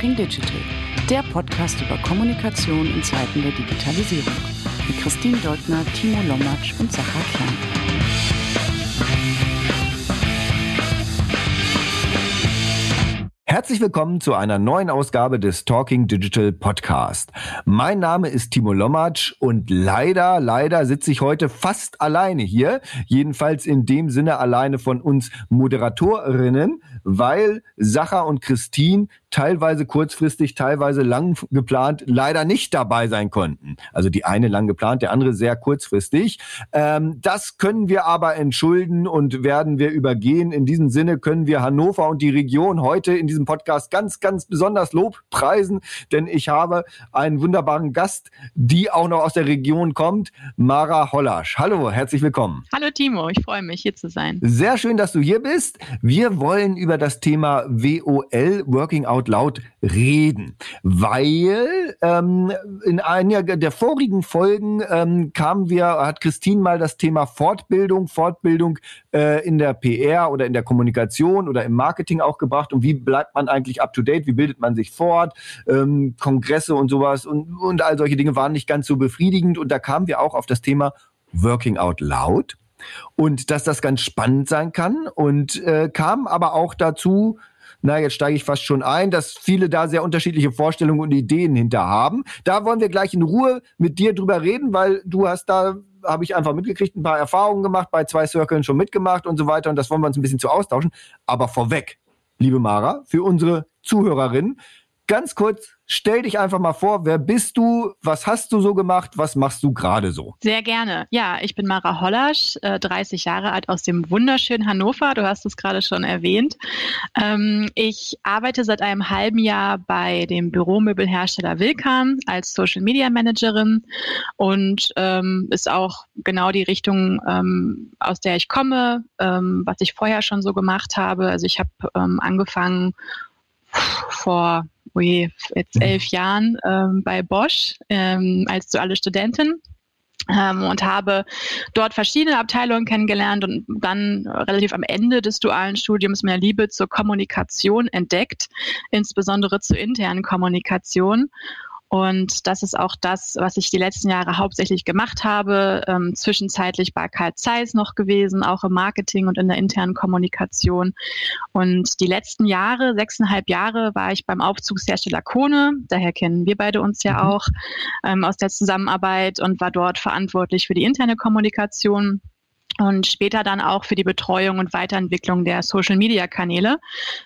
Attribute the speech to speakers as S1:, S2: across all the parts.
S1: Talking Digital, der Podcast über Kommunikation in Zeiten der Digitalisierung. Mit Christine Deutner, Timo Lommatsch und Sacha Klein.
S2: Herzlich willkommen zu einer neuen Ausgabe des Talking Digital Podcast. Mein Name ist Timo Lommatsch und leider, leider sitze ich heute fast alleine hier. Jedenfalls in dem Sinne alleine von uns Moderatorinnen, weil Sacha und Christine teilweise kurzfristig, teilweise lang geplant, leider nicht dabei sein konnten. Also die eine lang geplant, der andere sehr kurzfristig. Ähm, das können wir aber entschulden und werden wir übergehen. In diesem Sinne können wir Hannover und die Region heute in diesem Podcast ganz, ganz besonders Lob preisen, denn ich habe einen wunderbaren Gast, die auch noch aus der Region kommt, Mara Hollasch. Hallo, herzlich willkommen.
S3: Hallo Timo, ich freue mich hier zu sein.
S2: Sehr schön, dass du hier bist. Wir wollen über das Thema WOL, Working Out Loud, reden, weil ähm, in einer der vorigen Folgen ähm, kamen wir, hat Christine mal das Thema Fortbildung, Fortbildung äh, in der PR oder in der Kommunikation oder im Marketing auch gebracht. Und wie bleibt man eigentlich up to date, wie bildet man sich fort, ähm, Kongresse und sowas und, und all solche Dinge waren nicht ganz so befriedigend. Und da kamen wir auch auf das Thema Working Out Loud und dass das ganz spannend sein kann. Und äh, kam aber auch dazu, na, jetzt steige ich fast schon ein, dass viele da sehr unterschiedliche Vorstellungen und Ideen hinter haben. Da wollen wir gleich in Ruhe mit dir drüber reden, weil du hast da habe ich einfach mitgekriegt, ein paar Erfahrungen gemacht, bei zwei Circles schon mitgemacht und so weiter. Und das wollen wir uns ein bisschen zu austauschen. Aber vorweg, liebe Mara, für unsere Zuhörerinnen, ganz kurz, stell dich einfach mal vor, wer bist du, was hast du so gemacht, was machst du gerade so?
S3: Sehr gerne. Ja, ich bin Mara Hollasch, 30 äh, Jahre alt aus dem wunderschönen Hannover, du hast es gerade schon erwähnt. Ähm, ich arbeite seit einem halben Jahr bei dem Büromöbelhersteller Wilkan als Social Media Managerin und ähm, ist auch genau die Richtung, ähm, aus der ich komme, was ich vorher schon so gemacht habe. Also ich habe angefangen vor oje, jetzt mhm. elf Jahren ähm, bei Bosch ähm, als duale Studentin ähm, und habe dort verschiedene Abteilungen kennengelernt und dann relativ am Ende des dualen Studiums mehr Liebe zur Kommunikation entdeckt, insbesondere zur internen Kommunikation und das ist auch das, was ich die letzten Jahre hauptsächlich gemacht habe. Ähm, zwischenzeitlich bei Karl Zeiss noch gewesen, auch im Marketing und in der internen Kommunikation. Und die letzten Jahre, sechseinhalb Jahre, war ich beim Aufzugshersteller Kone. Daher kennen wir beide uns ja mhm. auch ähm, aus der Zusammenarbeit und war dort verantwortlich für die interne Kommunikation und später dann auch für die Betreuung und Weiterentwicklung der Social-Media-Kanäle.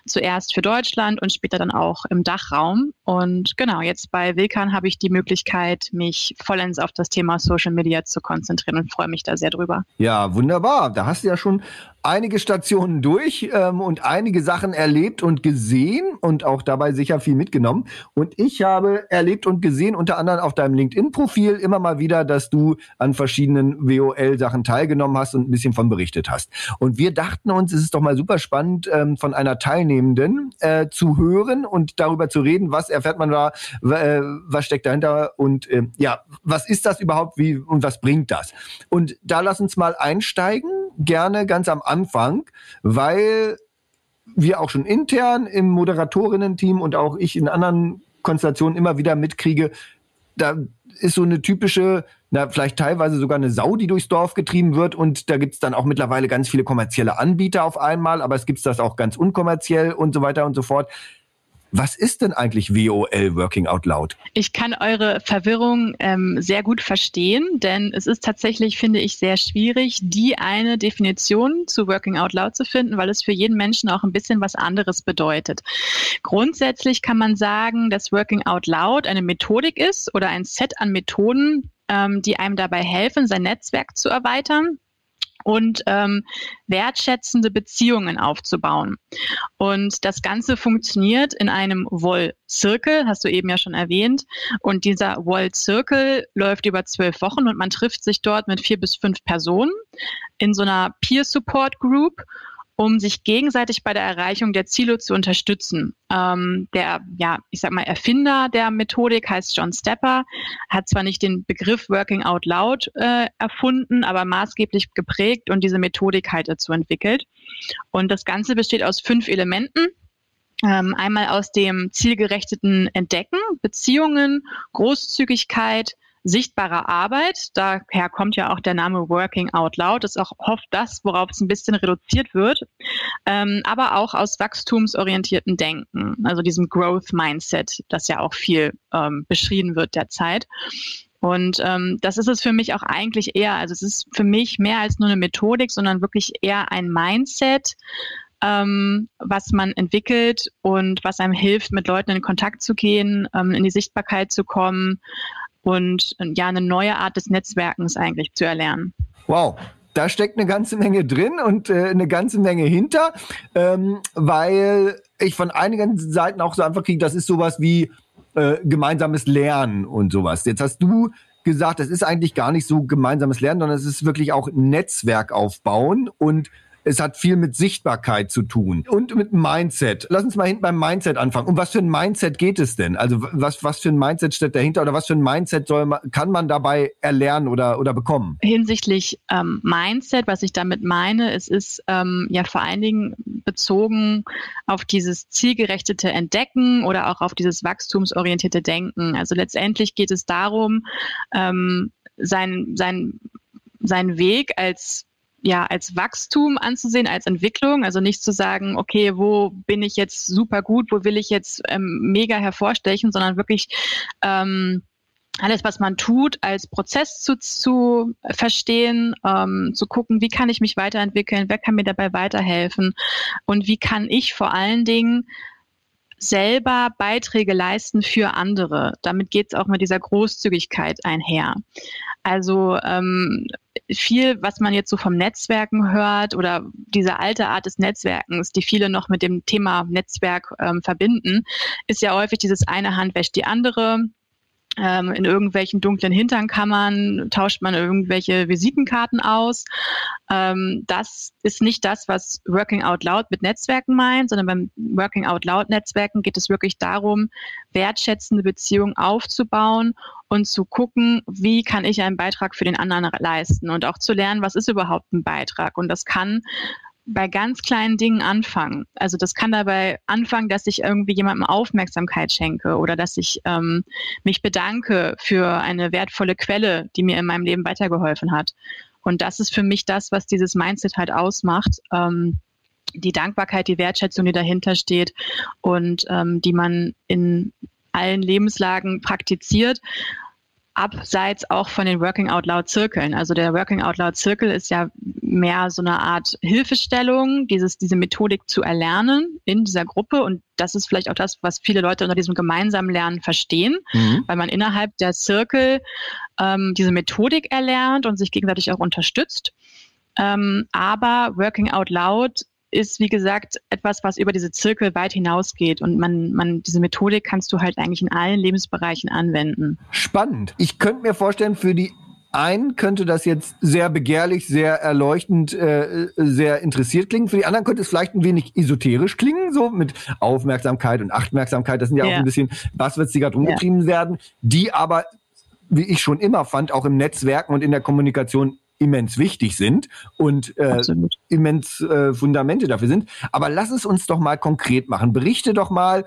S3: Zuerst für Deutschland und später dann auch im Dachraum. Und genau, jetzt bei Wilkan habe ich die Möglichkeit, mich vollends auf das Thema Social Media zu konzentrieren und freue mich da sehr drüber.
S2: Ja, wunderbar. Da hast du ja schon einige Stationen durch ähm, und einige Sachen erlebt und gesehen und auch dabei sicher viel mitgenommen. Und ich habe erlebt und gesehen, unter anderem auf deinem LinkedIn-Profil immer mal wieder, dass du an verschiedenen WOL-Sachen teilgenommen hast und ein bisschen von berichtet hast. Und wir dachten uns, es ist doch mal super spannend, ähm, von einer Teilnehmenden äh, zu hören und darüber zu reden, was erfährt man da, äh, was steckt dahinter und äh, ja, was ist das überhaupt, wie und was bringt das? Und da lass uns mal einsteigen, gerne ganz am Anfang weil wir auch schon intern im Moderatorinnen-Team und auch ich in anderen Konstellationen immer wieder mitkriege, da ist so eine typische, na, vielleicht teilweise sogar eine Sau, die durchs Dorf getrieben wird. Und da gibt es dann auch mittlerweile ganz viele kommerzielle Anbieter auf einmal, aber es gibt das auch ganz unkommerziell und so weiter und so fort. Was ist denn eigentlich WOL, Working Out Loud?
S3: Ich kann eure Verwirrung ähm, sehr gut verstehen, denn es ist tatsächlich, finde ich, sehr schwierig, die eine Definition zu Working Out Loud zu finden, weil es für jeden Menschen auch ein bisschen was anderes bedeutet. Grundsätzlich kann man sagen, dass Working Out Loud eine Methodik ist oder ein Set an Methoden, ähm, die einem dabei helfen, sein Netzwerk zu erweitern und ähm, wertschätzende Beziehungen aufzubauen. Und das Ganze funktioniert in einem Woll-Zirkel, hast du eben ja schon erwähnt. Und dieser Woll-Zirkel läuft über zwölf Wochen und man trifft sich dort mit vier bis fünf Personen in so einer Peer-Support-Group um sich gegenseitig bei der Erreichung der Ziele zu unterstützen. Ähm, der, ja, ich sag mal, Erfinder der Methodik heißt John Stepper, hat zwar nicht den Begriff Working Out Loud äh, erfunden, aber maßgeblich geprägt und diese Methodik halt dazu entwickelt. Und das Ganze besteht aus fünf Elementen. Ähm, einmal aus dem zielgerechteten Entdecken, Beziehungen, Großzügigkeit, sichtbarer Arbeit. Daher kommt ja auch der Name Working Out Loud. Das ist auch oft das, worauf es ein bisschen reduziert wird. Ähm, aber auch aus wachstumsorientierten Denken, also diesem Growth Mindset, das ja auch viel ähm, beschrieben wird derzeit. Und ähm, das ist es für mich auch eigentlich eher, also es ist für mich mehr als nur eine Methodik, sondern wirklich eher ein Mindset, ähm, was man entwickelt und was einem hilft, mit Leuten in Kontakt zu gehen, ähm, in die Sichtbarkeit zu kommen und äh, ja, eine neue Art des Netzwerkens eigentlich zu erlernen.
S2: Wow, da steckt eine ganze Menge drin und äh, eine ganze Menge hinter, ähm, weil ich von einigen Seiten auch so einfach kriege, das ist sowas wie äh, gemeinsames Lernen und sowas. Jetzt hast du gesagt, das ist eigentlich gar nicht so gemeinsames Lernen, sondern es ist wirklich auch Netzwerk aufbauen und es hat viel mit Sichtbarkeit zu tun und mit Mindset. Lass uns mal hinten beim Mindset anfangen. Um was für ein Mindset geht es denn? Also was, was für ein Mindset steht dahinter oder was für ein Mindset soll man, kann man dabei erlernen oder, oder bekommen?
S3: Hinsichtlich ähm, Mindset, was ich damit meine, es ist ähm, ja vor allen Dingen bezogen auf dieses zielgerechtete Entdecken oder auch auf dieses wachstumsorientierte Denken. Also letztendlich geht es darum, ähm, sein, sein, seinen Weg als ja als Wachstum anzusehen, als Entwicklung. Also nicht zu sagen, okay, wo bin ich jetzt super gut, wo will ich jetzt ähm, mega hervorstechen, sondern wirklich ähm, alles, was man tut, als Prozess zu, zu verstehen, ähm, zu gucken, wie kann ich mich weiterentwickeln, wer kann mir dabei weiterhelfen und wie kann ich vor allen Dingen selber Beiträge leisten für andere. Damit geht es auch mit dieser Großzügigkeit einher. Also ähm, viel, was man jetzt so vom Netzwerken hört oder diese alte Art des Netzwerkens, die viele noch mit dem Thema Netzwerk ähm, verbinden, ist ja häufig dieses eine Hand wäscht die andere ähm, in irgendwelchen dunklen Hinternkammern tauscht man irgendwelche Visitenkarten aus. Ähm, das ist nicht das, was Working Out Loud mit Netzwerken meint, sondern beim Working Out Loud Netzwerken geht es wirklich darum, wertschätzende Beziehungen aufzubauen und zu gucken, wie kann ich einen Beitrag für den anderen leisten und auch zu lernen, was ist überhaupt ein Beitrag. Und das kann bei ganz kleinen Dingen anfangen. Also das kann dabei anfangen, dass ich irgendwie jemandem Aufmerksamkeit schenke oder dass ich ähm, mich bedanke für eine wertvolle Quelle, die mir in meinem Leben weitergeholfen hat. Und das ist für mich das, was dieses Mindset halt ausmacht. Ähm, die Dankbarkeit, die Wertschätzung, die dahinter steht und ähm, die man in allen Lebenslagen praktiziert abseits auch von den Working Out Loud Zirkeln. Also der Working Out Loud Zirkel ist ja mehr so eine Art Hilfestellung, dieses, diese Methodik zu erlernen in dieser Gruppe. Und das ist vielleicht auch das, was viele Leute unter diesem gemeinsamen Lernen verstehen, mhm. weil man innerhalb der Zirkel ähm, diese Methodik erlernt und sich gegenseitig auch unterstützt. Ähm, aber Working Out Loud ist, wie gesagt, etwas, was über diese Zirkel weit hinausgeht. Und man, man, diese Methodik kannst du halt eigentlich in allen Lebensbereichen anwenden.
S2: Spannend. Ich könnte mir vorstellen, für die einen könnte das jetzt sehr begehrlich, sehr erleuchtend, äh, sehr interessiert klingen. Für die anderen könnte es vielleicht ein wenig esoterisch klingen, so mit Aufmerksamkeit und Achtmerksamkeit. Das sind ja, ja. auch ein bisschen Buzzwords, die gerade umgetrieben ja. werden, die aber, wie ich schon immer fand, auch im Netzwerken und in der Kommunikation immens wichtig sind und äh, immens äh, Fundamente dafür sind. Aber lass es uns doch mal konkret machen. Berichte doch mal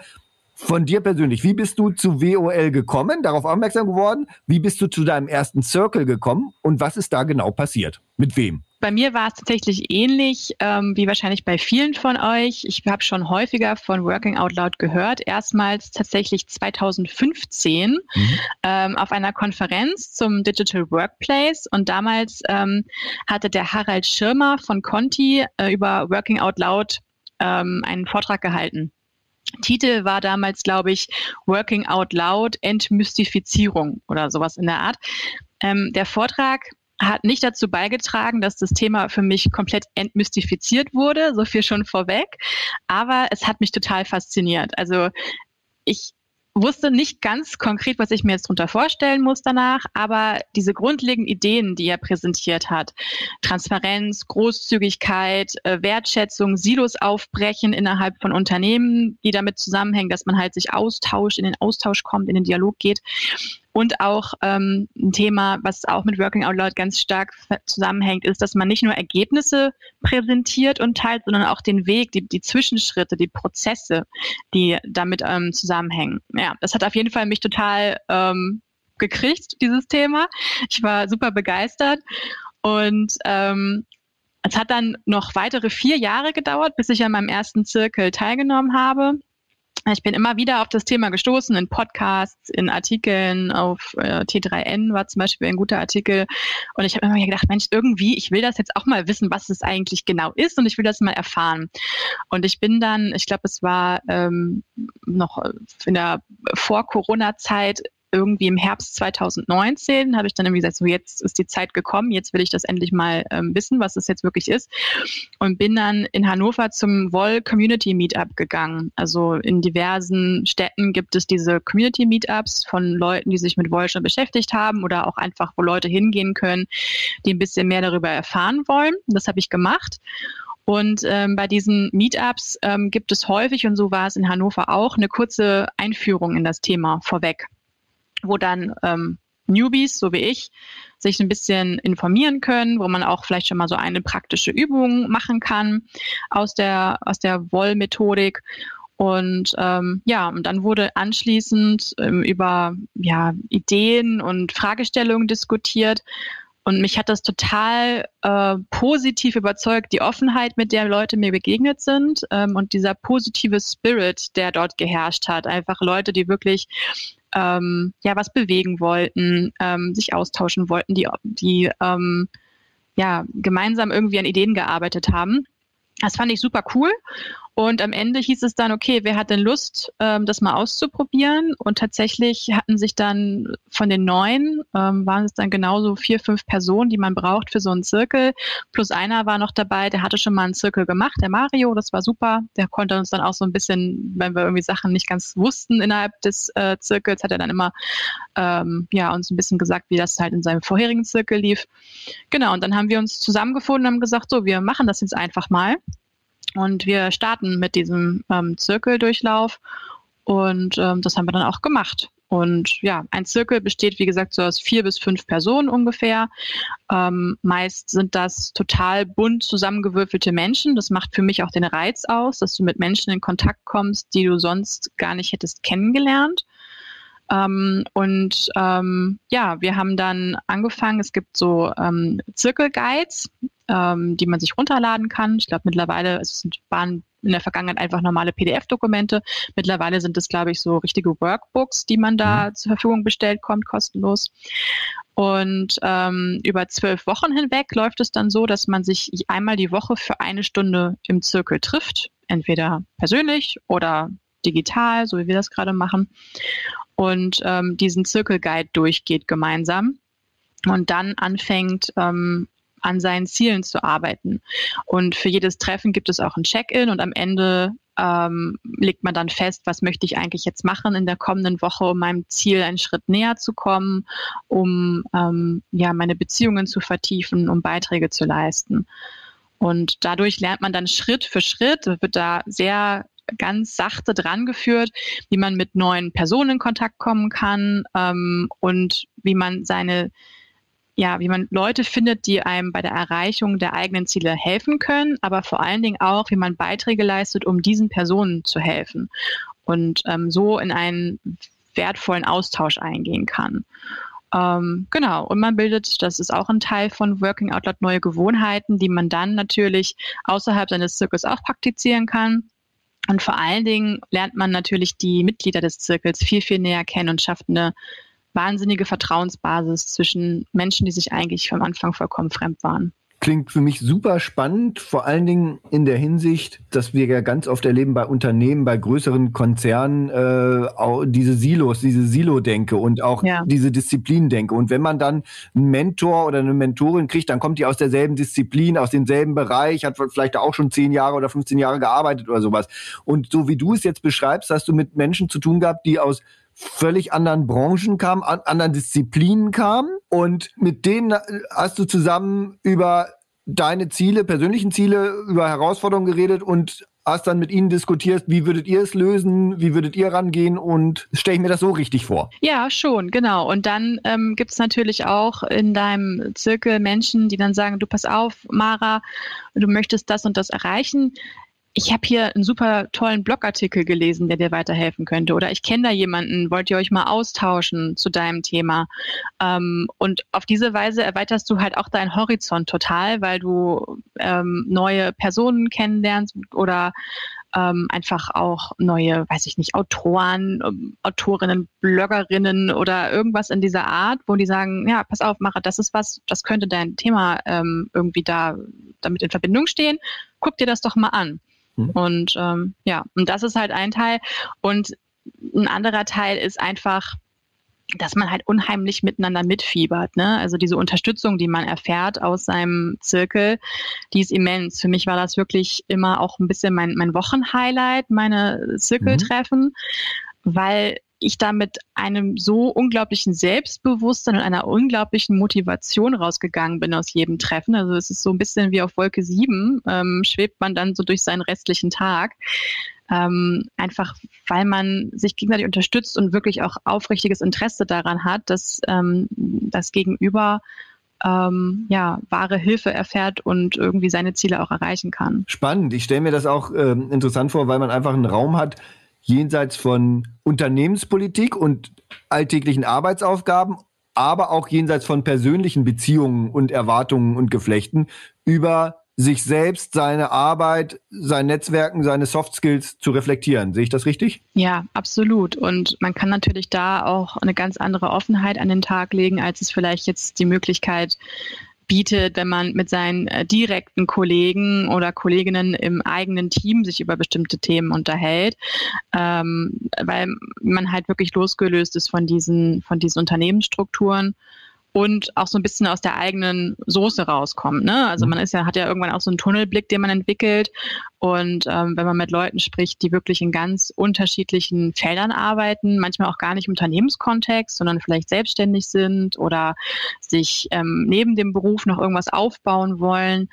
S2: von dir persönlich. Wie bist du zu WOL gekommen, darauf aufmerksam geworden? Wie bist du zu deinem ersten Circle gekommen und was ist da genau passiert? Mit wem?
S3: Bei mir war es tatsächlich ähnlich ähm, wie wahrscheinlich bei vielen von euch. Ich habe schon häufiger von Working Out Loud gehört. Erstmals tatsächlich 2015 mhm. ähm, auf einer Konferenz zum Digital Workplace. Und damals ähm, hatte der Harald Schirmer von Conti äh, über Working Out Loud ähm, einen Vortrag gehalten. Titel war damals, glaube ich, Working Out Loud Entmystifizierung oder sowas in der Art. Ähm, der Vortrag hat nicht dazu beigetragen, dass das Thema für mich komplett entmystifiziert wurde, so viel schon vorweg, aber es hat mich total fasziniert. Also ich wusste nicht ganz konkret, was ich mir jetzt darunter vorstellen muss danach, aber diese grundlegenden Ideen, die er präsentiert hat, Transparenz, Großzügigkeit, äh, Wertschätzung, Silos aufbrechen innerhalb von Unternehmen, die damit zusammenhängen, dass man halt sich austauscht, in den Austausch kommt, in den Dialog geht Und auch ähm, ein Thema, was auch mit Working Out Loud ganz stark zusammenhängt, ist, dass man nicht nur Ergebnisse präsentiert und teilt, sondern auch den Weg, die, die Zwischenschritte, die Prozesse, die damit ähm, zusammenhängen. Ja, das hat auf jeden Fall mich total ähm, gekriegt, dieses Thema. Ich war super begeistert. Und ähm, es hat dann noch weitere vier Jahre gedauert, bis ich an meinem ersten Zirkel teilgenommen habe. Ich bin immer wieder auf das Thema gestoßen, in Podcasts, in Artikeln, auf äh, T3N war zum Beispiel ein guter Artikel. Und ich habe immer gedacht, Mensch, irgendwie, ich will das jetzt auch mal wissen, was es eigentlich genau ist und ich will das mal erfahren. Und ich bin dann, ich glaube, es war ähm, noch in der Vor-Corona-Zeit irgendwie im Herbst 2019 habe ich dann irgendwie gesagt, so jetzt ist die Zeit gekommen, jetzt will ich das endlich mal ähm, wissen, was das jetzt wirklich ist. Und bin dann in Hannover zum Woll Community Meetup gegangen. Also in diversen Städten gibt es diese Community Meetups von Leuten, die sich mit Woll schon beschäftigt haben oder auch einfach, wo Leute hingehen können, die ein bisschen mehr darüber erfahren wollen. Das habe ich gemacht. Und ähm, bei diesen Meetups ähm, gibt es häufig, und so war es in Hannover auch, eine kurze Einführung in das Thema vorweg wo dann ähm, Newbies, so wie ich, sich ein bisschen informieren können, wo man auch vielleicht schon mal so eine praktische Übung machen kann aus der, aus der Woll-Methodik. Und ähm, ja, und dann wurde anschließend ähm, über ja, Ideen und Fragestellungen diskutiert. Und mich hat das total äh, positiv überzeugt, die Offenheit, mit der Leute mir begegnet sind ähm, und dieser positive Spirit, der dort geherrscht hat. Einfach Leute, die wirklich ähm, ja was bewegen wollten, ähm, sich austauschen wollten, die, die ähm, ja gemeinsam irgendwie an Ideen gearbeitet haben. Das fand ich super cool. Und am Ende hieß es dann, okay, wer hat denn Lust, ähm, das mal auszuprobieren? Und tatsächlich hatten sich dann von den neun, ähm, waren es dann genauso vier, fünf Personen, die man braucht für so einen Zirkel. Plus einer war noch dabei, der hatte schon mal einen Zirkel gemacht, der Mario, das war super. Der konnte uns dann auch so ein bisschen, wenn wir irgendwie Sachen nicht ganz wussten innerhalb des äh, Zirkels, hat er dann immer ähm, ja, uns ein bisschen gesagt, wie das halt in seinem vorherigen Zirkel lief. Genau, und dann haben wir uns zusammengefunden und haben gesagt, so, wir machen das jetzt einfach mal. Und wir starten mit diesem ähm, Zirkeldurchlauf und ähm, das haben wir dann auch gemacht. Und ja, ein Zirkel besteht, wie gesagt, so aus vier bis fünf Personen ungefähr. Ähm, meist sind das total bunt zusammengewürfelte Menschen. Das macht für mich auch den Reiz aus, dass du mit Menschen in Kontakt kommst, die du sonst gar nicht hättest kennengelernt. Ähm, und ähm, ja, wir haben dann angefangen, es gibt so ähm, Zirkelguides, ähm, die man sich runterladen kann. Ich glaube mittlerweile, es sind, waren in der Vergangenheit einfach normale PDF-Dokumente. Mittlerweile sind es, glaube ich, so richtige Workbooks, die man da mhm. zur Verfügung bestellt, kommt kostenlos. Und ähm, über zwölf Wochen hinweg läuft es dann so, dass man sich einmal die Woche für eine Stunde im Zirkel trifft, entweder persönlich oder digital, so wie wir das gerade machen und ähm, diesen Zirkelguide durchgeht gemeinsam und dann anfängt, ähm, an seinen Zielen zu arbeiten. Und für jedes Treffen gibt es auch ein Check-in und am Ende ähm, legt man dann fest, was möchte ich eigentlich jetzt machen in der kommenden Woche, um meinem Ziel einen Schritt näher zu kommen, um ähm, ja meine Beziehungen zu vertiefen, um Beiträge zu leisten. Und dadurch lernt man dann Schritt für Schritt, wird da sehr ganz sachte dran geführt, wie man mit neuen Personen in Kontakt kommen kann ähm, und wie man seine ja, wie man Leute findet, die einem bei der Erreichung der eigenen Ziele helfen können, aber vor allen Dingen auch, wie man Beiträge leistet, um diesen Personen zu helfen und ähm, so in einen wertvollen Austausch eingehen kann. Ähm, genau, und man bildet, das ist auch ein Teil von Working Out Loud, neue Gewohnheiten, die man dann natürlich außerhalb seines Zirkels auch praktizieren kann. Und vor allen Dingen lernt man natürlich die Mitglieder des Zirkels viel, viel näher kennen und schafft eine wahnsinnige Vertrauensbasis zwischen Menschen, die sich eigentlich vom Anfang vollkommen fremd waren.
S2: Klingt für mich super spannend, vor allen Dingen in der Hinsicht, dass wir ja ganz oft erleben bei Unternehmen, bei größeren Konzernen, äh, auch diese Silos, diese Silo-Denke und auch ja. diese Disziplin-Denke. Und wenn man dann einen Mentor oder eine Mentorin kriegt, dann kommt die aus derselben Disziplin, aus demselben Bereich, hat vielleicht auch schon zehn Jahre oder 15 Jahre gearbeitet oder sowas. Und so wie du es jetzt beschreibst, hast du mit Menschen zu tun gehabt, die aus völlig anderen Branchen kamen, an, anderen Disziplinen kamen und mit denen hast du zusammen über deine Ziele, persönlichen Ziele, über Herausforderungen geredet und hast dann mit ihnen diskutiert, wie würdet ihr es lösen, wie würdet ihr rangehen und stelle ich mir das so richtig vor?
S3: Ja, schon, genau. Und dann ähm, gibt es natürlich auch in deinem Zirkel Menschen, die dann sagen, du pass auf, Mara, du möchtest das und das erreichen ich habe hier einen super tollen Blogartikel gelesen, der dir weiterhelfen könnte. Oder ich kenne da jemanden, wollt ihr euch mal austauschen zu deinem Thema? Ähm, und auf diese Weise erweiterst du halt auch deinen Horizont total, weil du ähm, neue Personen kennenlernst oder ähm, einfach auch neue, weiß ich nicht, Autoren, ähm, Autorinnen, Bloggerinnen oder irgendwas in dieser Art, wo die sagen, ja, pass auf, Mara, das ist was, das könnte dein Thema ähm, irgendwie da damit in Verbindung stehen. Guck dir das doch mal an. Mhm. Und ähm, ja, und das ist halt ein Teil. Und ein anderer Teil ist einfach, dass man halt unheimlich miteinander mitfiebert. Ne? Also diese Unterstützung, die man erfährt aus seinem Zirkel, die ist immens. Für mich war das wirklich immer auch ein bisschen mein, mein Wochenhighlight, meine Zirkeltreffen, mhm. weil ich da mit einem so unglaublichen Selbstbewusstsein und einer unglaublichen Motivation rausgegangen bin aus jedem Treffen. Also es ist so ein bisschen wie auf Wolke 7, ähm, schwebt man dann so durch seinen restlichen Tag. Ähm, einfach weil man sich gegenseitig unterstützt und wirklich auch aufrichtiges Interesse daran hat, dass ähm, das Gegenüber ähm, ja, wahre Hilfe erfährt und irgendwie seine Ziele auch erreichen kann.
S2: Spannend. Ich stelle mir das auch ähm, interessant vor, weil man einfach einen Raum hat, jenseits von Unternehmenspolitik und alltäglichen Arbeitsaufgaben, aber auch jenseits von persönlichen Beziehungen und Erwartungen und Geflechten über sich selbst, seine Arbeit, sein Netzwerken, seine Soft Skills zu reflektieren. Sehe ich das richtig?
S3: Ja, absolut. Und man kann natürlich da auch eine ganz andere Offenheit an den Tag legen, als es vielleicht jetzt die Möglichkeit bietet, wenn man mit seinen äh, direkten Kollegen oder Kolleginnen im eigenen Team sich über bestimmte Themen unterhält, ähm, weil man halt wirklich losgelöst ist von diesen, von diesen Unternehmensstrukturen und auch so ein bisschen aus der eigenen Soße rauskommt. Ne? Also mhm. man ist ja, hat ja irgendwann auch so einen Tunnelblick, den man entwickelt. Und ähm, wenn man mit Leuten spricht, die wirklich in ganz unterschiedlichen Feldern arbeiten, manchmal auch gar nicht im Unternehmenskontext, sondern vielleicht selbstständig sind oder sich ähm, neben dem Beruf noch irgendwas aufbauen wollen,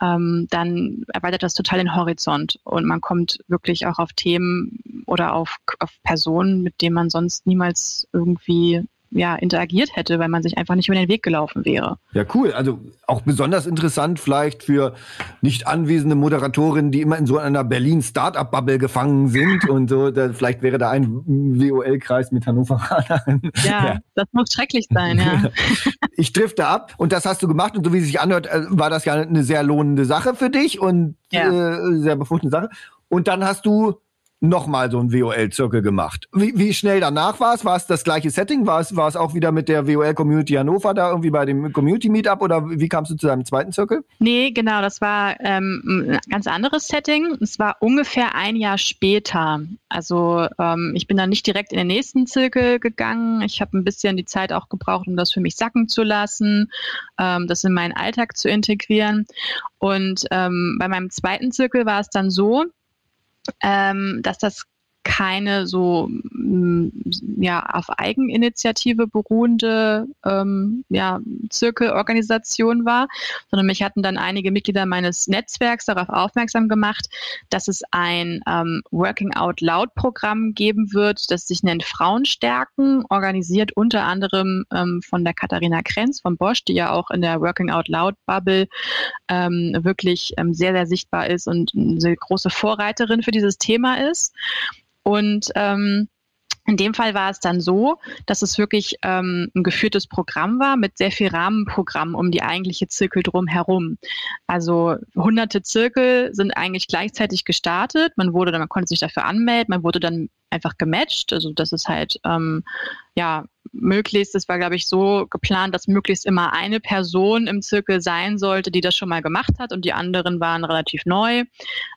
S3: ähm, dann erweitert das total den Horizont und man kommt wirklich auch auf Themen oder auf, auf Personen, mit denen man sonst niemals irgendwie ja, interagiert hätte, weil man sich einfach nicht über den Weg gelaufen wäre.
S2: Ja, cool. Also auch besonders interessant vielleicht für nicht anwesende Moderatorinnen, die immer in so einer Berlin Startup-Bubble gefangen sind und so. Da, vielleicht wäre da ein WOL-Kreis mit Hannoveranern.
S3: Ja, ja, das muss schrecklich sein, ja.
S2: ich drifte ab und das hast du gemacht und so wie es sich anhört, äh, war das ja eine sehr lohnende Sache für dich und ja. äh, sehr befruchtende Sache. Und dann hast du nochmal so ein WOL-Zirkel gemacht. Wie, wie schnell danach war es? War es das gleiche Setting? War es, war es auch wieder mit der WOL-Community Hannover da irgendwie bei dem Community-Meetup oder wie kamst du zu deinem zweiten Zirkel?
S3: Nee, genau, das war ähm, ein ganz anderes Setting. Es war ungefähr ein Jahr später. Also ähm, ich bin dann nicht direkt in den nächsten Zirkel gegangen. Ich habe ein bisschen die Zeit auch gebraucht, um das für mich sacken zu lassen, ähm, das in meinen Alltag zu integrieren. Und ähm, bei meinem zweiten Zirkel war es dann so, ähm, dass das keine so mm, ja auf Eigeninitiative beruhende ähm, ja, Zirkelorganisation war, sondern mich hatten dann einige Mitglieder meines Netzwerks darauf aufmerksam gemacht, dass es ein ähm, Working Out Loud Programm geben wird, das sich nennt Frauenstärken, organisiert unter anderem ähm, von der Katharina Krenz von Bosch, die ja auch in der Working Out Loud Bubble ähm, wirklich ähm, sehr, sehr sichtbar ist und eine große Vorreiterin für dieses Thema ist. Und ähm, in dem Fall war es dann so, dass es wirklich ähm, ein geführtes Programm war mit sehr viel Rahmenprogramm um die eigentliche Zirkel drumherum. Also hunderte Zirkel sind eigentlich gleichzeitig gestartet. Man wurde, man konnte sich dafür anmelden, man wurde dann einfach gematcht. Also das ist halt ähm, ja möglichst, das war, glaube ich, so geplant, dass möglichst immer eine Person im Zirkel sein sollte, die das schon mal gemacht hat und die anderen waren relativ neu.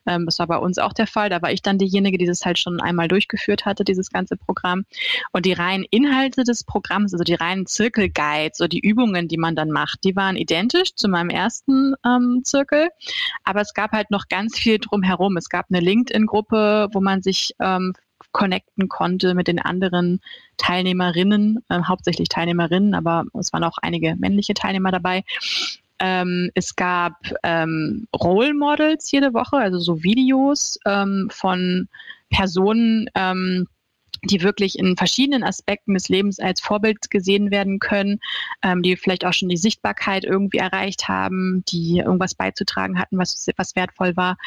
S3: Ähm, das war bei uns auch der Fall. Da war ich dann diejenige, die das halt schon einmal durchgeführt hatte, dieses ganze Programm. Und die reinen Inhalte des Programms, also die reinen Zirkelguides oder die Übungen, die man dann macht, die waren identisch zu meinem ersten ähm, Zirkel. Aber es gab halt noch ganz viel drumherum. Es gab eine LinkedIn-Gruppe, wo man sich ähm, connecten konnte mit den anderen Teilnehmerinnen, äh, hauptsächlich Teilnehmerinnen, aber es waren auch einige männliche Teilnehmer dabei. Ähm, es gab ähm, Role Models jede Woche, also so Videos ähm, von Personen, ähm, die wirklich in verschiedenen Aspekten des Lebens als Vorbild gesehen werden können, ähm, die vielleicht auch schon die Sichtbarkeit irgendwie erreicht haben, die irgendwas beizutragen hatten, was, was wertvoll war.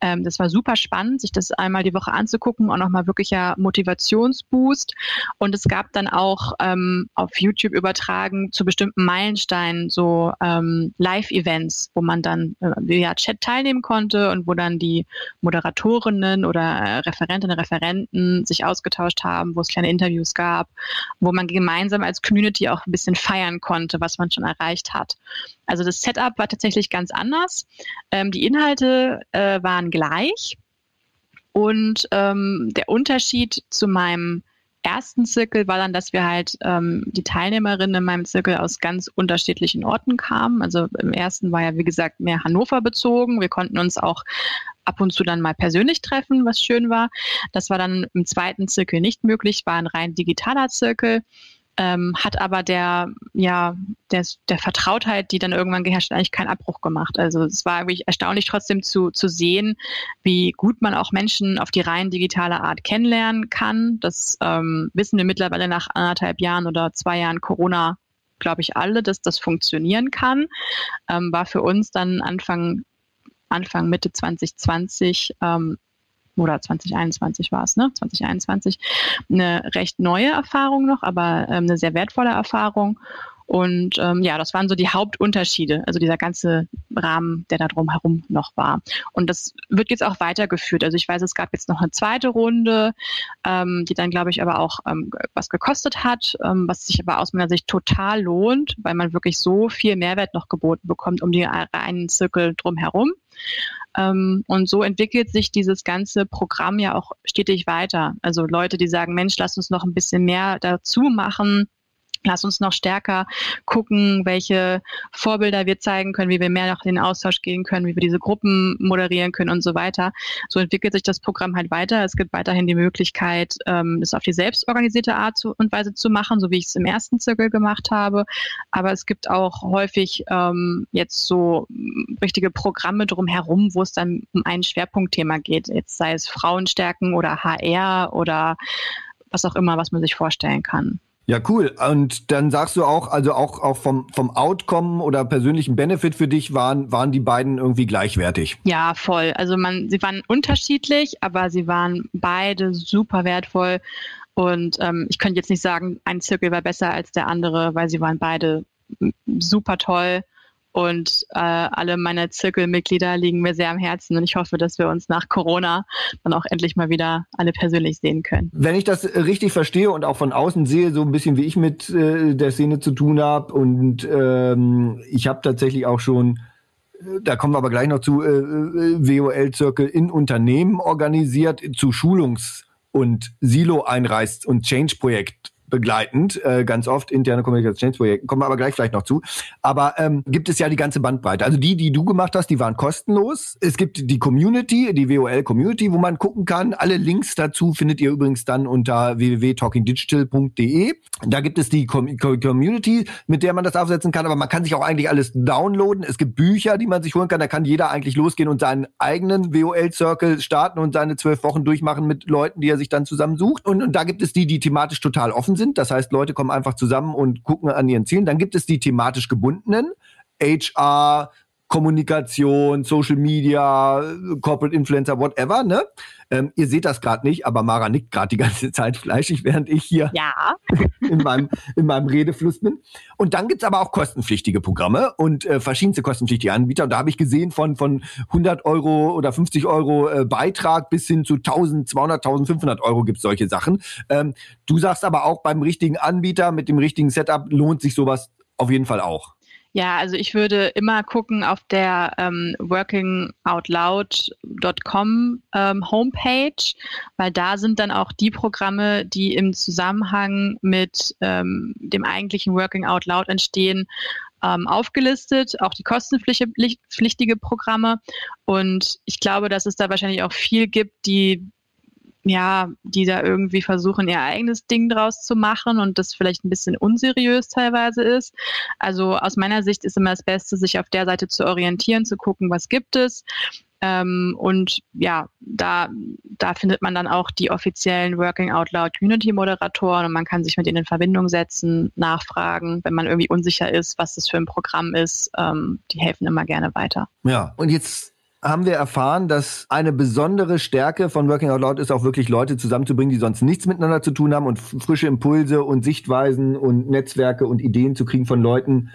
S3: Ähm, das war super spannend, sich das einmal die Woche anzugucken und nochmal wirklicher Motivationsboost. Und es gab dann auch ähm, auf YouTube übertragen zu bestimmten Meilensteinen so ähm, Live-Events, wo man dann äh, via Chat teilnehmen konnte und wo dann die Moderatorinnen oder äh, Referentinnen, Referenten sich ausgetauscht haben, wo es kleine Interviews gab, wo man gemeinsam als Community auch ein bisschen feiern konnte, was man schon erreicht hat. Also das Setup war tatsächlich ganz anders. Ähm, die Inhalte äh, waren gleich. Und ähm, der Unterschied zu meinem ersten Zirkel war dann, dass wir halt ähm, die Teilnehmerinnen in meinem Zirkel aus ganz unterschiedlichen Orten kamen. Also im ersten war ja, wie gesagt, mehr Hannover bezogen. Wir konnten uns auch ab und zu dann mal persönlich treffen, was schön war. Das war dann im zweiten Zirkel nicht möglich, war ein rein digitaler Zirkel ähm, hat aber der, ja, der, der Vertrautheit, die dann irgendwann geherrscht hat, eigentlich keinen Abbruch gemacht. Also es war wirklich erstaunlich trotzdem zu, zu sehen, wie gut man auch Menschen auf die rein digitale Art kennenlernen kann. Das ähm, wissen wir mittlerweile nach anderthalb Jahren oder zwei Jahren Corona glaube ich, alle, dass das funktionieren kann. Ähm, war für uns dann Anfang, Anfang Mitte 2020 ähm, oder 2021 war es, ne? 2021, eine recht neue Erfahrung noch, aber ähm, eine sehr wertvolle Erfahrung. Und ähm, ja, das waren so die Hauptunterschiede, also dieser ganze Rahmen, der da drumherum noch war. Und das wird jetzt auch weitergeführt. Also ich weiß, es gab jetzt noch eine zweite Runde, ähm, die dann, glaube ich, aber auch ähm, was gekostet hat, ähm, was sich aber aus meiner Sicht total lohnt, weil man wirklich so viel Mehrwert noch geboten bekommt um die reinen Zirkel drumherum. Ähm, und so entwickelt sich dieses ganze Programm ja auch stetig weiter. Also Leute, die sagen, Mensch, lass uns noch ein bisschen mehr dazu machen Lass uns noch stärker gucken, welche Vorbilder wir zeigen können, wie wir mehr noch in den Austausch gehen können, wie wir diese Gruppen moderieren können und so weiter. So entwickelt sich das Programm halt weiter. Es gibt weiterhin die Möglichkeit, ähm, es auf die selbstorganisierte Art und Weise zu machen, so wie ich es im ersten Zirkel gemacht habe. Aber es gibt auch häufig ähm, jetzt so richtige Programme drumherum, wo es dann um ein Schwerpunktthema geht. Jetzt sei es Frauenstärken oder HR oder was auch immer, was man sich vorstellen kann.
S2: Ja, cool. Und dann sagst du auch, also auch, auch vom, vom Outcome oder persönlichen Benefit für dich waren, waren die beiden irgendwie gleichwertig.
S3: Ja, voll. Also man, sie waren unterschiedlich, aber sie waren beide super wertvoll. Und ähm, ich könnte jetzt nicht sagen, ein Zirkel war besser als der andere, weil sie waren beide super toll. Und äh, alle meine Zirkelmitglieder liegen mir sehr am Herzen und ich hoffe, dass wir uns nach Corona dann auch endlich mal wieder alle persönlich sehen können.
S2: Wenn ich das richtig verstehe und auch von außen sehe, so ein bisschen wie ich mit äh, der Szene zu tun habe und ähm, ich habe tatsächlich auch schon äh, da kommen wir aber gleich noch zu, äh, äh WOL-Zirkel in Unternehmen organisiert, zu Schulungs- und Silo-Einreiß- und Change-Projekt begleitend, äh, ganz oft interne Kommunikationsprojekte, kommen wir aber gleich vielleicht noch zu. Aber ähm, gibt es ja die ganze Bandbreite. Also die, die du gemacht hast, die waren kostenlos. Es gibt die Community, die WOL Community, wo man gucken kann. Alle Links dazu findet ihr übrigens dann unter www.talkingdigital.de. Da gibt es die Com Community, mit der man das aufsetzen kann, aber man kann sich auch eigentlich alles downloaden. Es gibt Bücher, die man sich holen kann. Da kann jeder eigentlich losgehen und seinen eigenen WOL-Circle starten und seine zwölf Wochen durchmachen mit Leuten, die er sich dann zusammensucht. Und, und da gibt es die, die thematisch total offen sind. Das heißt, Leute kommen einfach zusammen und gucken an ihren Zielen. Dann gibt es die thematisch gebundenen. HR, Kommunikation, Social Media, Corporate Influencer, whatever, ne? Ähm, ihr seht das gerade nicht, aber Mara nickt gerade die ganze Zeit fleischig, während ich hier
S3: ja.
S2: in, meinem, in meinem Redefluss bin. Und dann gibt's aber auch kostenpflichtige Programme und äh, verschiedenste kostenpflichtige Anbieter. Und da habe ich gesehen von, von 100 Euro oder 50 Euro äh, Beitrag bis hin zu 1200, 1500 Euro gibt's solche Sachen. Ähm, du sagst aber auch beim richtigen Anbieter mit dem richtigen Setup lohnt sich sowas auf jeden Fall auch.
S3: Ja, also ich würde immer gucken auf der ähm, workingoutloud.com ähm, Homepage, weil da sind dann auch die Programme, die im Zusammenhang mit ähm, dem eigentlichen Working Out Loud entstehen, ähm, aufgelistet, auch die kostenpflichtige Programme. Und ich glaube, dass es da wahrscheinlich auch viel gibt, die ja, die da irgendwie versuchen, ihr eigenes Ding draus zu machen und das vielleicht ein bisschen unseriös teilweise ist. Also aus meiner Sicht ist immer das Beste, sich auf der Seite zu orientieren, zu gucken, was gibt es. Ähm, und ja, da, da findet man dann auch die offiziellen Working Out Loud Community Moderatoren und man kann sich mit ihnen in Verbindung setzen, nachfragen, wenn man irgendwie unsicher ist, was das für ein Programm ist. Ähm, die helfen immer gerne weiter.
S2: Ja, und jetzt haben wir erfahren, dass eine besondere Stärke von Working Out Loud ist, auch wirklich Leute zusammenzubringen, die sonst nichts miteinander zu tun haben und frische Impulse und Sichtweisen und Netzwerke und Ideen zu kriegen von Leuten,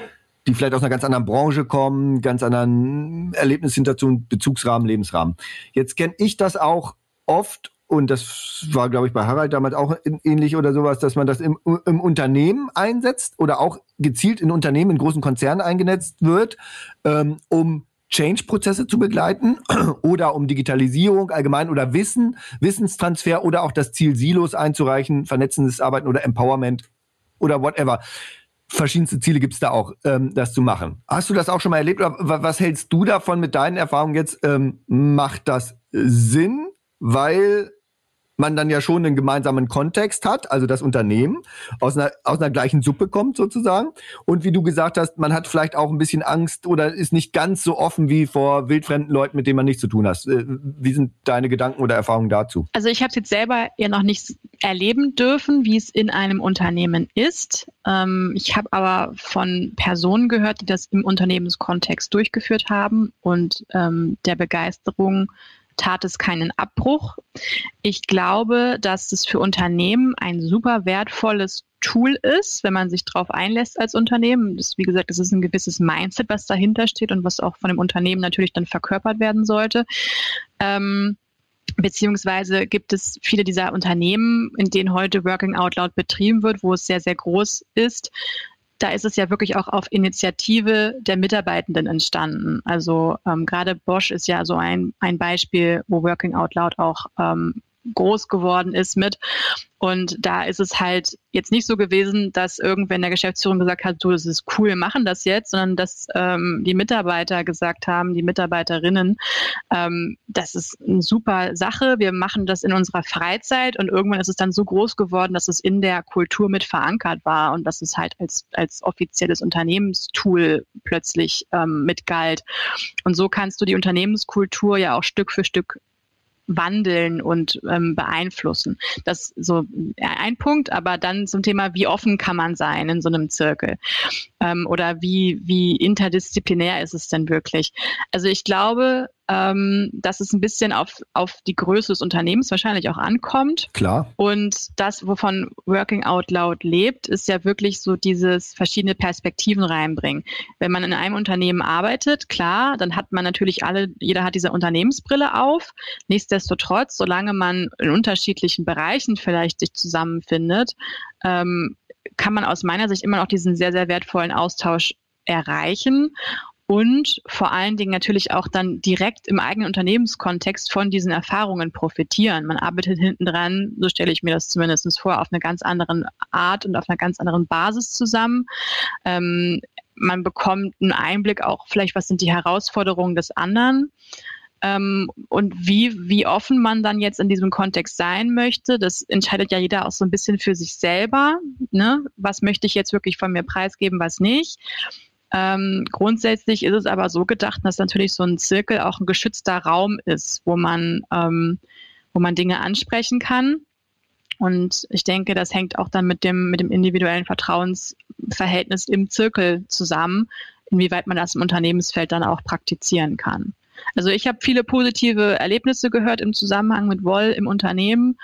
S2: die vielleicht aus einer ganz anderen Branche kommen, ganz anderen Erlebnishintergrund, Bezugsrahmen, Lebensrahmen. Jetzt kenne ich das auch oft und das war, glaube ich, bei Harald damals auch ähnlich oder sowas, dass man das im, im Unternehmen einsetzt oder auch gezielt in Unternehmen, in großen Konzernen eingenetzt wird, ähm, um Change-Prozesse zu begleiten oder um Digitalisierung allgemein oder Wissen, Wissenstransfer oder auch das Ziel Silos einzureichen, vernetzendes Arbeiten oder Empowerment oder whatever. Verschiedenste Ziele gibt es da auch, ähm, das zu machen. Hast du das auch schon mal erlebt? Oder was hältst du davon mit deinen Erfahrungen jetzt? Ähm, macht das Sinn? Weil man dann ja schon einen gemeinsamen Kontext hat, also das Unternehmen aus einer, aus einer gleichen Suppe kommt sozusagen. Und wie du gesagt hast, man hat vielleicht auch ein bisschen Angst oder ist nicht ganz so offen wie vor wildfremden Leuten, mit denen man nichts zu tun hat. Äh, wie sind deine Gedanken oder Erfahrungen dazu?
S3: Also ich habe es jetzt selber ja noch nicht erleben dürfen, wie es in einem Unternehmen ist. Ähm, ich habe aber von Personen gehört, die das im Unternehmenskontext durchgeführt haben und ähm, der Begeisterung tat es keinen Abbruch. Ich glaube, dass es für Unternehmen ein super wertvolles Tool ist, wenn man sich darauf einlässt als Unternehmen. Das, wie gesagt, das ist ein gewisses Mindset, was dahinter steht und was auch von dem Unternehmen natürlich dann verkörpert werden sollte. Ähm, Beziehungsweise gibt es viele dieser Unternehmen, in denen heute Working Out Loud betrieben wird, wo es sehr, sehr groß ist, da ist es ja wirklich auch auf Initiative der Mitarbeitenden entstanden. Also ähm, gerade Bosch ist ja so ein, ein Beispiel, wo Working Out Loud auch ähm, groß geworden ist mit. Und da ist es halt jetzt nicht so gewesen, dass irgendwer in der Geschäftsführung gesagt hat, du, das ist cool, machen das jetzt, sondern dass ähm, die Mitarbeiter gesagt haben, die Mitarbeiterinnen, ähm, das ist eine super Sache, wir machen das in unserer Freizeit und irgendwann ist es dann so groß geworden, dass es in der Kultur mit verankert war und dass es halt als, als offizielles Unternehmenstool plötzlich ähm, mit galt. Und so kannst du die Unternehmenskultur ja auch Stück für Stück wandeln und ähm, beeinflussen. Das ist so ein Punkt, aber dann zum Thema, wie offen kann man sein in so einem Zirkel? Ähm, oder wie, wie interdisziplinär ist es denn wirklich? Also ich glaube, ähm, dass es ein bisschen auf, auf die Größe des Unternehmens wahrscheinlich auch ankommt.
S2: Klar.
S3: Und das, wovon Working Out Loud lebt, ist ja wirklich so dieses verschiedene Perspektiven reinbringen. Wenn man in einem Unternehmen arbeitet, klar, dann hat man natürlich alle, jeder hat diese Unternehmensbrille auf. Nichtsdestotrotz, solange man in unterschiedlichen Bereichen vielleicht sich zusammenfindet, ähm, kann man aus meiner Sicht immer noch diesen sehr, sehr wertvollen Austausch erreichen und vor allen Dingen natürlich auch dann direkt im eigenen Unternehmenskontext von diesen Erfahrungen profitieren. Man arbeitet hinten dran, so stelle ich mir das zumindest vor, auf eine ganz andere Art und auf einer ganz anderen Basis zusammen. Ähm, man bekommt einen Einblick auch vielleicht, was sind die Herausforderungen des anderen. Ähm, und wie, wie offen man dann jetzt in diesem Kontext sein möchte, das entscheidet ja jeder auch so ein bisschen für sich selber. Ne? Was möchte ich jetzt wirklich von mir preisgeben, was nicht? Ähm, grundsätzlich ist es aber so gedacht, dass natürlich so ein Zirkel auch ein geschützter Raum ist, wo man, ähm, wo man Dinge ansprechen kann. Und ich denke, das hängt auch dann mit dem, mit dem individuellen Vertrauensverhältnis im Zirkel zusammen, inwieweit man das im Unternehmensfeld dann auch praktizieren kann. Also ich habe viele positive Erlebnisse gehört im Zusammenhang mit Woll im Unternehmen.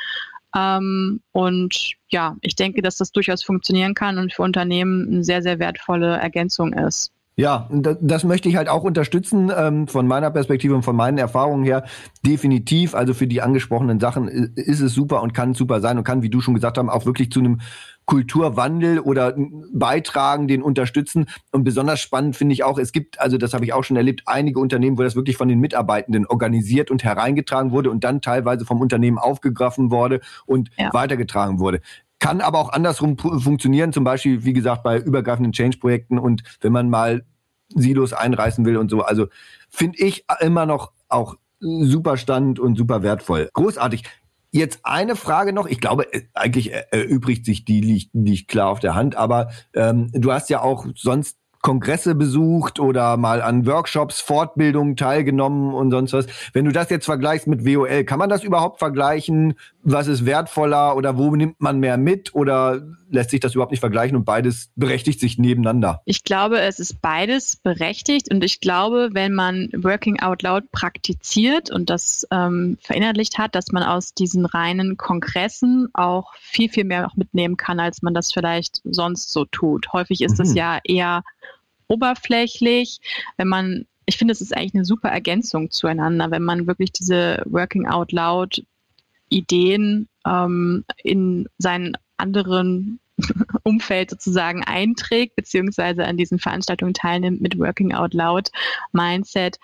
S3: Ähm, und ja, ich denke, dass das durchaus funktionieren kann und für Unternehmen eine sehr, sehr wertvolle Ergänzung ist.
S2: Ja, das möchte ich halt auch unterstützen ähm, von meiner Perspektive und von meinen Erfahrungen her. Definitiv, also für die angesprochenen Sachen ist es super und kann super sein und kann, wie du schon gesagt hast, auch wirklich zu einem Kulturwandel oder beitragen, den unterstützen. Und besonders spannend finde ich auch, es gibt, also das habe ich auch schon erlebt, einige Unternehmen, wo das wirklich von den Mitarbeitenden organisiert und hereingetragen wurde und dann teilweise vom Unternehmen aufgegriffen wurde und ja. weitergetragen wurde. Kann aber auch andersrum funktionieren, zum Beispiel, wie gesagt, bei übergreifenden Change-Projekten und wenn man mal Silos einreißen will und so. Also finde ich immer noch auch super stand und super wertvoll. Großartig. Jetzt eine Frage noch. Ich glaube, äh, eigentlich erübrigt sich die liegt nicht klar auf der Hand, aber ähm, du hast ja auch sonst Kongresse besucht oder mal an Workshops, Fortbildungen teilgenommen und sonst was. Wenn du das jetzt vergleichst mit WOL, kann man das überhaupt vergleichen? Was ist wertvoller oder wo nimmt man mehr mit oder lässt sich das überhaupt nicht vergleichen und beides berechtigt sich nebeneinander?
S3: Ich glaube, es ist beides berechtigt und ich glaube, wenn man Working Out Loud praktiziert und das ähm, verinnerlicht hat, dass man aus diesen reinen Kongressen auch viel, viel mehr mitnehmen kann, als man das vielleicht sonst so tut. Häufig ist es mhm. ja eher oberflächlich. Wenn man, ich finde, es ist eigentlich eine super Ergänzung zueinander, wenn man wirklich diese Working Out Loud Ideen ähm, in seinen anderen Umfeld sozusagen einträgt, beziehungsweise an diesen Veranstaltungen teilnimmt mit Working Out Loud Mindset,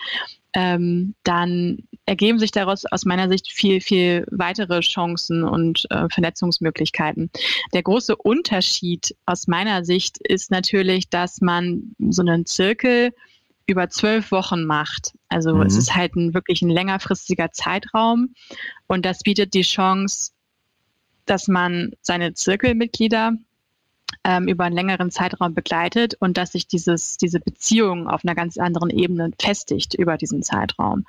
S3: ähm, dann ergeben sich daraus aus meiner Sicht viel, viel weitere Chancen und äh, Vernetzungsmöglichkeiten. Der große Unterschied aus meiner Sicht ist natürlich, dass man so einen Zirkel über zwölf Wochen macht. Also mhm. es ist halt ein wirklich ein längerfristiger Zeitraum und das bietet die Chance, dass man seine Zirkelmitglieder ähm, über einen längeren Zeitraum begleitet und dass sich dieses, diese Beziehung auf einer ganz anderen Ebene festigt über diesen Zeitraum.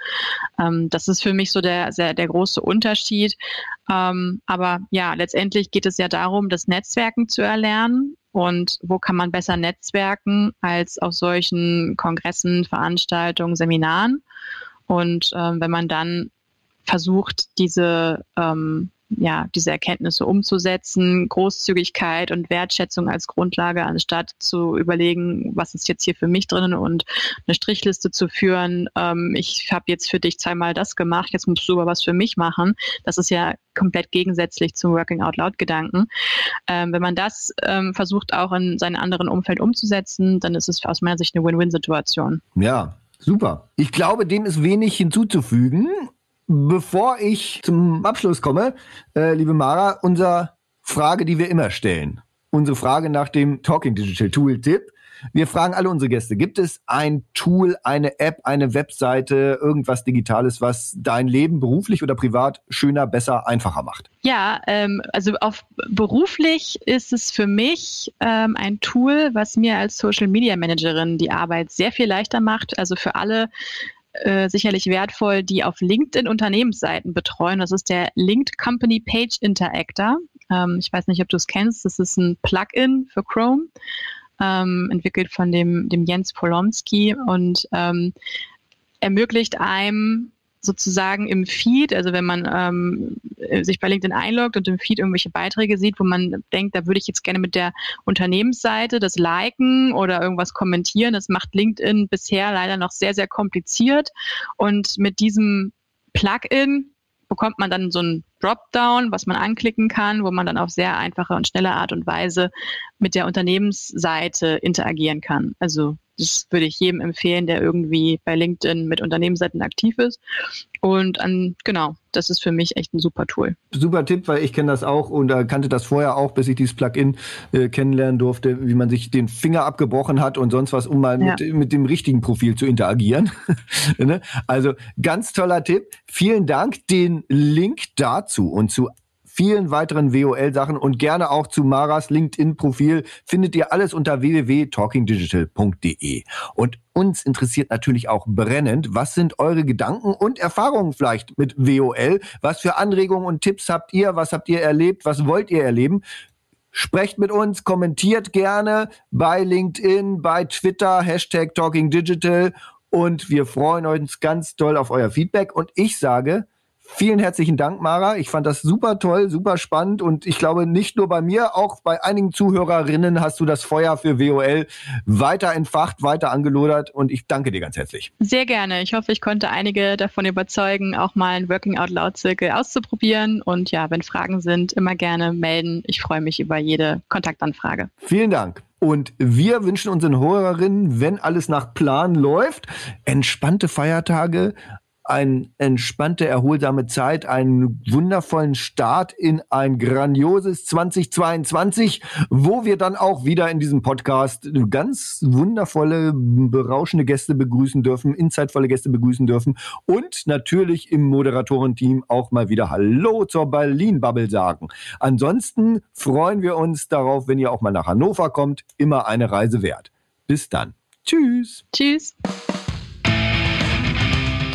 S3: Ähm, das ist für mich so der, sehr, der große Unterschied. Ähm, aber ja, letztendlich geht es ja darum, das Netzwerken zu erlernen. Und wo kann man besser netzwerken als auf solchen Kongressen, Veranstaltungen, Seminaren? Und ähm, wenn man dann versucht, diese ähm, ja, diese Erkenntnisse umzusetzen, Großzügigkeit und Wertschätzung als Grundlage, anstatt zu überlegen, was ist jetzt hier für mich drin und eine Strichliste zu führen, ähm, ich habe jetzt für dich zweimal das gemacht, jetzt musst du aber was für mich machen. Das ist ja komplett gegensätzlich zum Working Out Loud Gedanken. Ähm, wenn man das ähm, versucht auch in seinem anderen Umfeld umzusetzen, dann ist es aus meiner Sicht eine Win-Win-Situation.
S2: Ja, Super. Ich glaube, dem ist wenig hinzuzufügen. Bevor ich zum Abschluss komme, äh, liebe Mara, unsere Frage, die wir immer stellen. Unsere Frage nach dem Talking Digital Tool Tipp. Wir fragen alle unsere Gäste, gibt es ein Tool, eine App, eine Webseite, irgendwas Digitales, was dein Leben beruflich oder privat schöner, besser, einfacher macht?
S3: Ja, ähm, also auf beruflich ist es für mich ähm, ein Tool, was mir als Social Media Managerin die Arbeit sehr viel leichter macht. Also für alle äh, sicherlich wertvoll, die auf LinkedIn Unternehmensseiten betreuen. Das ist der Linked Company Page Interactor. Ähm, ich weiß nicht, ob du es kennst. Das ist ein Plugin für Chrome, ähm, entwickelt von dem, dem Jens Polomski und ähm, ermöglicht einem sozusagen im Feed, also wenn man ähm, sich bei LinkedIn einloggt und im Feed irgendwelche Beiträge sieht, wo man denkt, da würde ich jetzt gerne mit der Unternehmensseite das liken oder irgendwas kommentieren. Das macht LinkedIn bisher leider noch sehr, sehr kompliziert. Und mit diesem Plugin bekommt man dann so ein Dropdown, was man anklicken kann, wo man dann auf sehr einfache und schnelle Art und Weise mit der Unternehmensseite interagieren kann. Also das würde ich jedem empfehlen, der irgendwie bei LinkedIn mit Unternehmensseiten aktiv ist. Und an, genau, das ist für mich echt ein super Tool.
S2: Super Tipp, weil ich kenne das auch und äh, kannte das vorher auch, bis ich dieses Plugin äh, kennenlernen durfte, wie man sich den Finger abgebrochen hat und sonst was, um mal ja. mit, mit dem richtigen Profil zu interagieren. Ne? also ganz toller Tipp. Vielen Dank. Den Link dazu und zu vielen weiteren WOL-Sachen und gerne auch zu Maras LinkedIn-Profil findet ihr alles unter www.talkingdigital.de. Und uns interessiert natürlich auch brennend, was sind eure Gedanken und Erfahrungen vielleicht mit WOL? Was für Anregungen und Tipps habt ihr? Was habt ihr erlebt? Was wollt ihr erleben? Sprecht mit uns, kommentiert gerne bei LinkedIn, bei Twitter, Hashtag Talking Digital und wir freuen uns ganz doll auf euer Feedback und ich sage, Vielen herzlichen Dank, Mara. Ich fand das super toll, super spannend und ich glaube, nicht nur bei mir, auch bei einigen Zuhörerinnen hast du das Feuer für WOL weiter entfacht, weiter angelodert und ich danke dir ganz herzlich.
S3: Sehr gerne. Ich hoffe, ich konnte einige davon überzeugen, auch mal einen Working Out Loud Zirkel auszuprobieren und ja, wenn Fragen sind, immer gerne melden. Ich freue mich über jede Kontaktanfrage.
S2: Vielen Dank. Und wir wünschen unseren Hörerinnen, wenn alles nach Plan läuft, entspannte Feiertage, eine entspannte, erholsame Zeit, einen wundervollen Start in ein grandioses 2022, wo wir dann auch wieder in diesem Podcast ganz wundervolle, berauschende Gäste begrüßen dürfen, insightvolle Gäste begrüßen dürfen und natürlich im Moderatorenteam auch mal wieder Hallo zur Berlin-Bubble sagen. Ansonsten freuen wir uns darauf, wenn ihr auch mal nach Hannover kommt. Immer eine Reise wert. Bis dann. Tschüss.
S3: Tschüss.